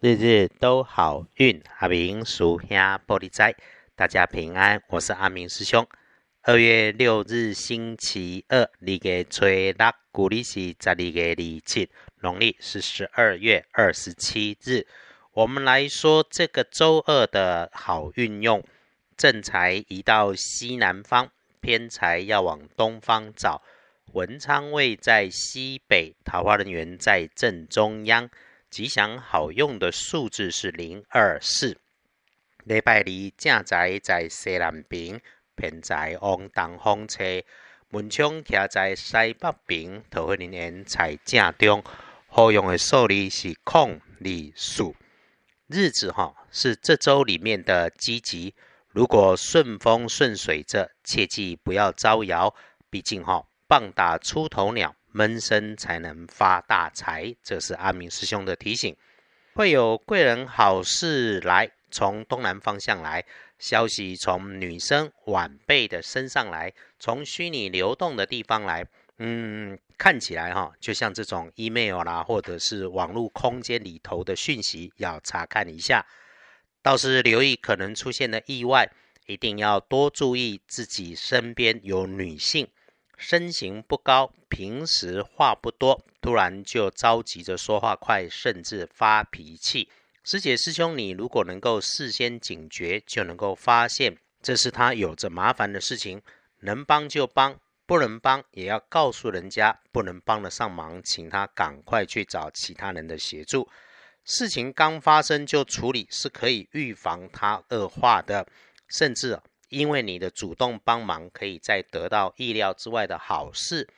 日日都好运，阿明属兄玻璃仔，大家平安，我是阿明师兄。二月六日星期二，你给吹拉古历是十二月二七，农历是十二月二十七日。我们来说这个周二的好运用，正财移到西南方，偏财要往东方找。文昌位在西北，桃花人员在正中央。吉祥好用的数字是零二四。礼拜二正宅在西南边，偏在往东风车。门窗徛在西北边，桃花人缘在正中。好用的数字是空二数。日子哈是这周里面的积极。如果顺风顺水着，切记不要招摇。毕竟哈棒打出头鸟。闷声才能发大财，这是阿明师兄的提醒。会有贵人好事来，从东南方向来，消息从女生晚辈的身上来，从虚拟流动的地方来。嗯，看起来哈，就像这种 email 啦，或者是网络空间里头的讯息，要查看一下。倒是留意可能出现的意外，一定要多注意自己身边有女性。身形不高，平时话不多，突然就着急着说话快，甚至发脾气。师姐师兄，你如果能够事先警觉，就能够发现这是他有着麻烦的事情，能帮就帮，不能帮也要告诉人家，不能帮得上忙，请他赶快去找其他人的协助。事情刚发生就处理，是可以预防它恶化的，甚至。因为你的主动帮忙，可以再得到意料之外的好事。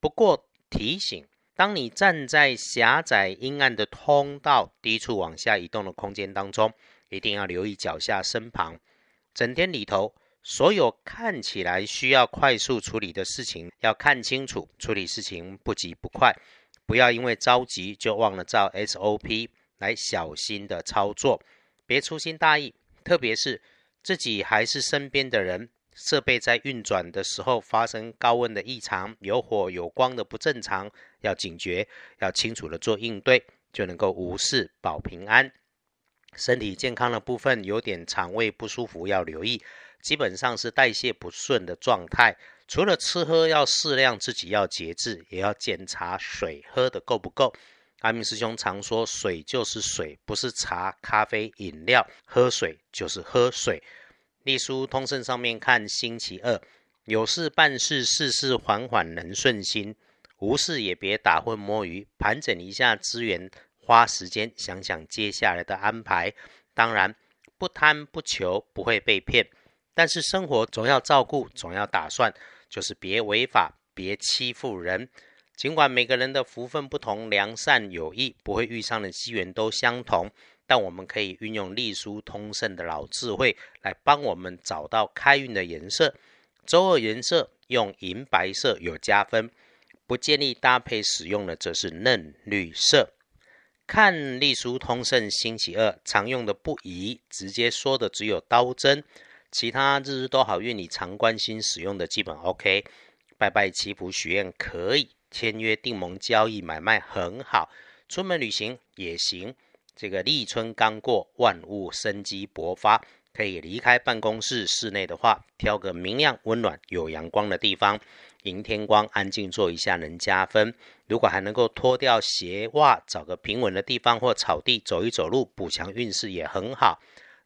不过提醒，当你站在狭窄阴暗的通道、低处往下移动的空间当中，一定要留意脚下身旁。整天里头，所有看起来需要快速处理的事情，要看清楚，处理事情不急不快，不要因为着急就忘了照 SOP 来小心的操作，别粗心大意，特别是。自己还是身边的人，设备在运转的时候发生高温的异常，有火有光的不正常，要警觉，要清楚的做应对，就能够无事保平安。身体健康的部分有点肠胃不舒服，要留意，基本上是代谢不顺的状态。除了吃喝要适量，自己要节制，也要检查水喝的够不够。阿明师兄常说，水就是水，不是茶、咖啡、饮料。喝水就是喝水。隶书通胜上面看，星期二有事办事，事事缓缓能顺心；无事也别打混摸鱼，盘整一下资源，花时间想想接下来的安排。当然，不贪不求，不会被骗。但是生活总要照顾，总要打算，就是别违法，别欺负人。尽管每个人的福分不同，良善有益，不会遇上的机缘都相同，但我们可以运用隶书通胜的老智慧来帮我们找到开运的颜色。周二颜色用银白色有加分，不建议搭配使用的则是嫩绿色。看隶书通胜星期二常用的不宜，直接说的只有刀针，其他日日都好运你常关心使用的基本 OK。拜拜祈福许愿可以。签约订盟交易买卖很好，出门旅行也行。这个立春刚过，万物生机勃发，可以离开办公室。室内的话，挑个明亮、温暖、有阳光的地方，迎天光，安静坐一下能加分。如果还能够脱掉鞋袜，找个平稳的地方或草地走一走路，补强运势也很好。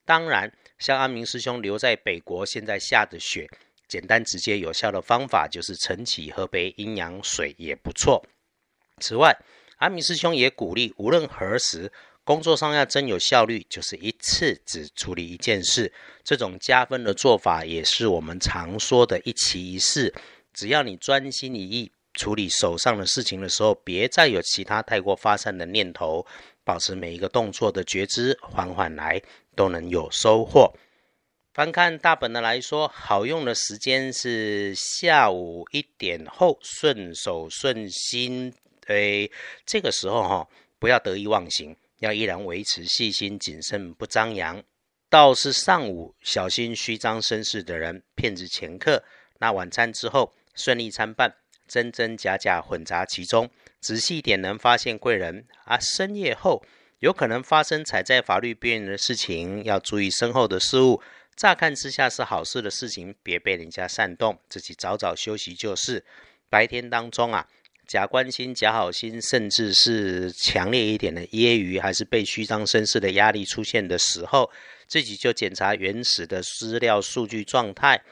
当然，像阿明师兄留在北国，现在下着雪。简单直接有效的方法就是晨起喝杯阴阳水也不错。此外，阿明师兄也鼓励，无论何时工作上要真有效率，就是一次只处理一件事。这种加分的做法也是我们常说的一期一事。只要你专心一意处理手上的事情的时候，别再有其他太过发散的念头，保持每一个动作的觉知，缓缓来，都能有收获。翻看大本的来说，好用的时间是下午一点后，顺手顺心。诶，这个时候哈，不要得意忘形，要依然维持细心谨慎，不张扬。倒是上午小心虚张声势的人，骗子前客。那晚餐之后顺利参半，真真假假混杂其中，仔细一点能发现贵人。啊，深夜后有可能发生踩在法律边缘的事情，要注意身后的事物。乍看之下是好事的事情，别被人家煽动，自己早早休息就是。白天当中啊，假关心、假好心，甚至是强烈一点的揶揄，还是被虚张声势的压力出现的时候，自己就检查原始的资料数据状态，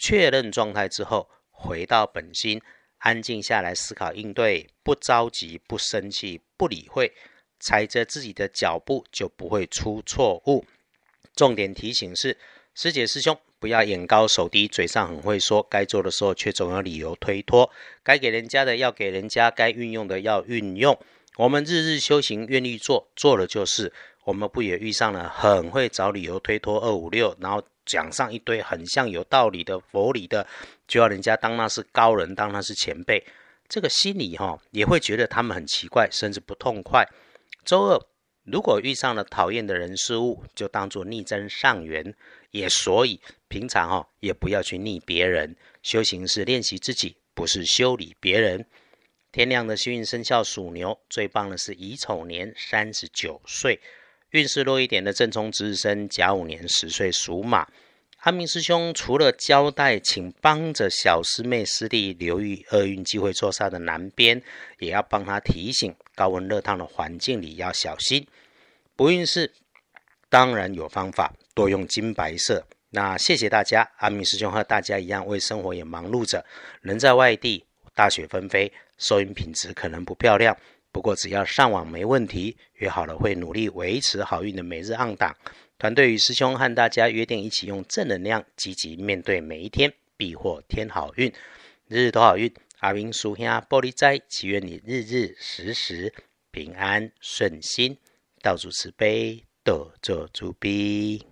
确认状态之后，回到本心，安静下来思考应对，不着急、不生气、不理会，踩着自己的脚步就不会出错误。重点提醒是。师姐师兄，不要眼高手低，嘴上很会说，该做的时候却总有理由推脱。该给人家的要给人家，该运用的要运用。我们日日修行，愿意做，做了就是。我们不也遇上了很会找理由推脱二五六，然后讲上一堆很像有道理的佛理的，就要人家当那是高人，当那是前辈。这个心里哈也会觉得他们很奇怪，甚至不痛快。周二，如果遇上了讨厌的人事物，就当作逆增上缘。也所以平常哦也不要去逆别人，修行是练习自己，不是修理别人。天亮的幸运生肖属牛，最棒的是乙丑年三十九岁，运势弱一点的正冲值日生甲午年十岁属马。阿明师兄除了交代，请帮着小师妹师弟留意厄运机会坐煞的南边，也要帮他提醒高温热烫的环境里要小心。不运势当然有方法。多用金白色。那谢谢大家，阿明师兄和大家一样，为生活也忙碌着。人在外地，大雪纷飞，收音品质可能不漂亮。不过只要上网没问题，约好了会努力维持好运的每日按档。团队与师兄和大家约定，一起用正能量，积极面对每一天，必获天好运，日日都好运。阿明叔兄玻璃斋，祈愿你日日时时平安顺心，道主慈悲，多做主逼。